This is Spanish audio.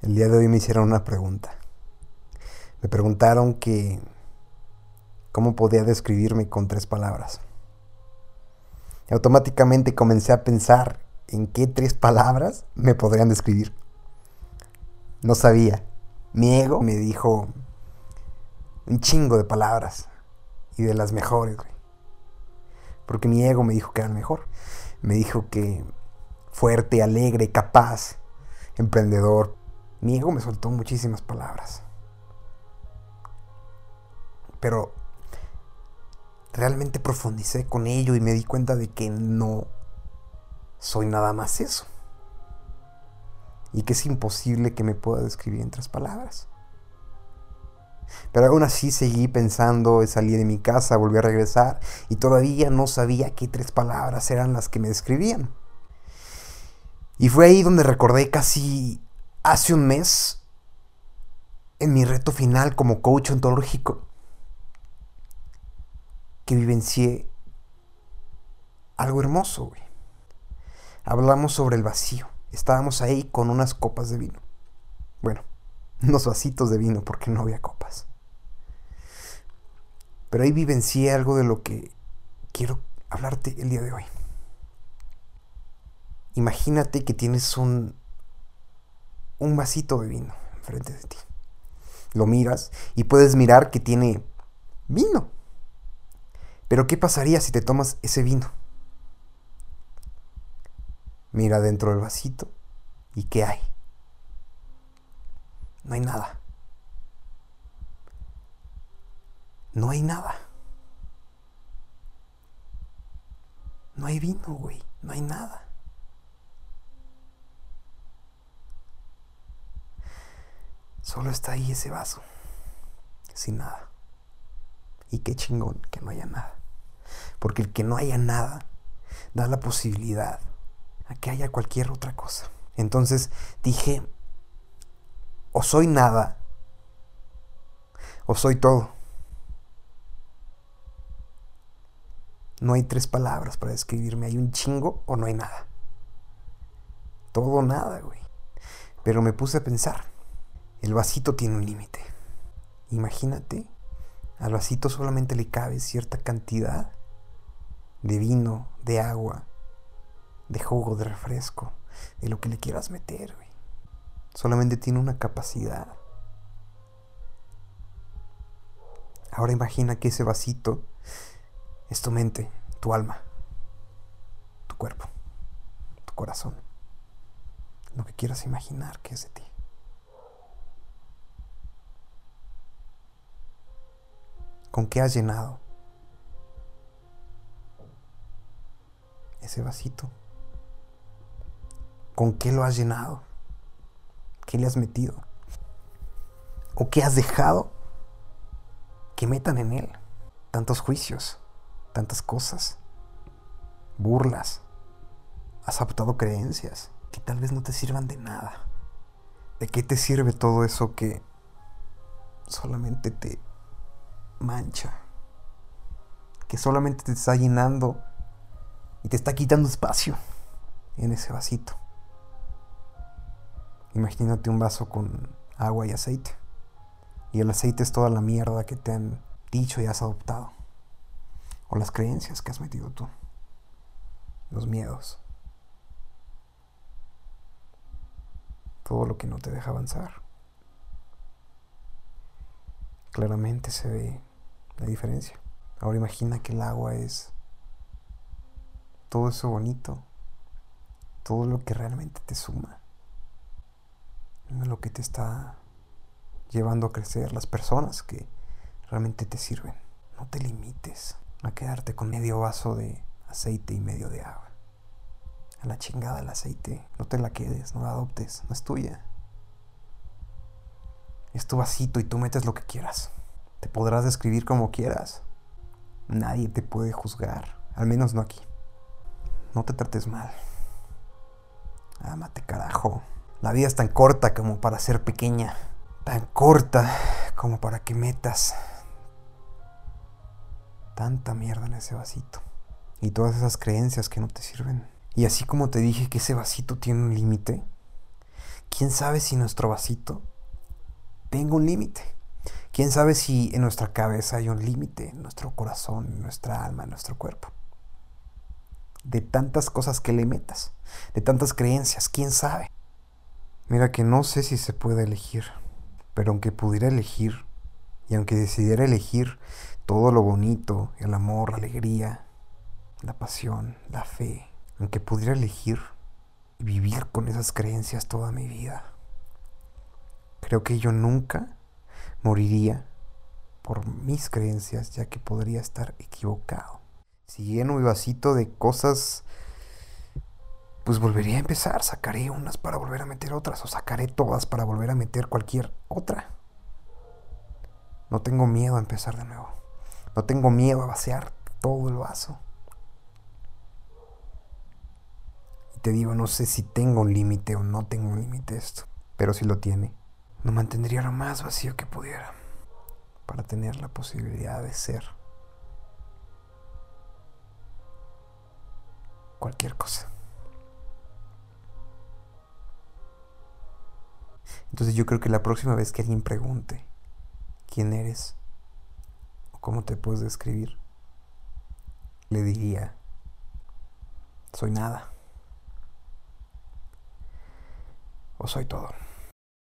El día de hoy me hicieron una pregunta. Me preguntaron que cómo podía describirme con tres palabras. Y automáticamente comencé a pensar en qué tres palabras me podrían describir. No sabía. Mi ego me dijo un chingo de palabras y de las mejores, güey. Porque mi ego me dijo que era el mejor. Me dijo que fuerte, alegre, capaz, emprendedor, mi ego me soltó muchísimas palabras. Pero realmente profundicé con ello y me di cuenta de que no soy nada más eso. Y que es imposible que me pueda describir en tres palabras. Pero aún así seguí pensando, salí de mi casa, volví a regresar y todavía no sabía qué tres palabras eran las que me describían. Y fue ahí donde recordé casi hace un mes, en mi reto final como coach ontológico, que vivencié algo hermoso, güey. Hablamos sobre el vacío. Estábamos ahí con unas copas de vino. Bueno, unos vasitos de vino porque no había copas. Pero ahí vivencié algo de lo que quiero hablarte el día de hoy. Imagínate que tienes un un vasito de vino enfrente de ti. Lo miras y puedes mirar que tiene vino. Pero ¿qué pasaría si te tomas ese vino? Mira dentro del vasito y ¿qué hay? No hay nada. No hay nada. No hay vino, güey. No hay nada. Solo está ahí ese vaso, sin nada. Y qué chingón que no haya nada. Porque el que no haya nada da la posibilidad a que haya cualquier otra cosa. Entonces dije, o soy nada, o soy todo. No hay tres palabras para describirme. Hay un chingo o no hay nada. Todo nada, güey. Pero me puse a pensar. El vasito tiene un límite. Imagínate, al vasito solamente le cabe cierta cantidad de vino, de agua, de jugo, de refresco, de lo que le quieras meter, güey. Solamente tiene una capacidad. Ahora imagina que ese vasito es tu mente, tu alma, tu cuerpo, tu corazón. Lo que quieras imaginar que es de ti. ¿Con qué has llenado ese vasito? ¿Con qué lo has llenado? ¿Qué le has metido? ¿O qué has dejado que metan en él? Tantos juicios, tantas cosas, burlas. Has adoptado creencias que tal vez no te sirvan de nada. ¿De qué te sirve todo eso que solamente te mancha que solamente te está llenando y te está quitando espacio en ese vasito. Imagínate un vaso con agua y aceite. Y el aceite es toda la mierda que te han dicho y has adoptado. O las creencias que has metido tú. Los miedos. Todo lo que no te deja avanzar. Claramente se ve la diferencia. Ahora imagina que el agua es todo eso bonito, todo lo que realmente te suma, lo que te está llevando a crecer, las personas que realmente te sirven. No te limites a quedarte con medio vaso de aceite y medio de agua. A la chingada el aceite, no te la quedes, no la adoptes, no es tuya. Es tu vasito y tú metes lo que quieras. Te podrás describir como quieras. Nadie te puede juzgar, al menos no aquí. No te trates mal. Ámate, carajo. La vida es tan corta como para ser pequeña. Tan corta como para que metas tanta mierda en ese vasito. Y todas esas creencias que no te sirven. Y así como te dije que ese vasito tiene un límite, ¿Quién sabe si nuestro vasito tenga un límite? ¿Quién sabe si en nuestra cabeza hay un límite, en nuestro corazón, en nuestra alma, en nuestro cuerpo? De tantas cosas que le metas, de tantas creencias, ¿quién sabe? Mira que no sé si se puede elegir, pero aunque pudiera elegir, y aunque decidiera elegir todo lo bonito, el amor, la alegría, la pasión, la fe, aunque pudiera elegir vivir con esas creencias toda mi vida, creo que yo nunca moriría por mis creencias, ya que podría estar equivocado. Si lleno mi vasito de cosas, pues volvería a empezar, sacaré unas para volver a meter otras, o sacaré todas para volver a meter cualquier otra. No tengo miedo a empezar de nuevo. No tengo miedo a vaciar todo el vaso. Y te digo, no sé si tengo un límite o no tengo un límite esto, pero si lo tiene, lo mantendría lo más vacío que pudiera para tener la posibilidad de ser cualquier cosa. Entonces yo creo que la próxima vez que alguien pregunte quién eres o cómo te puedes describir, le diría, soy nada o soy todo.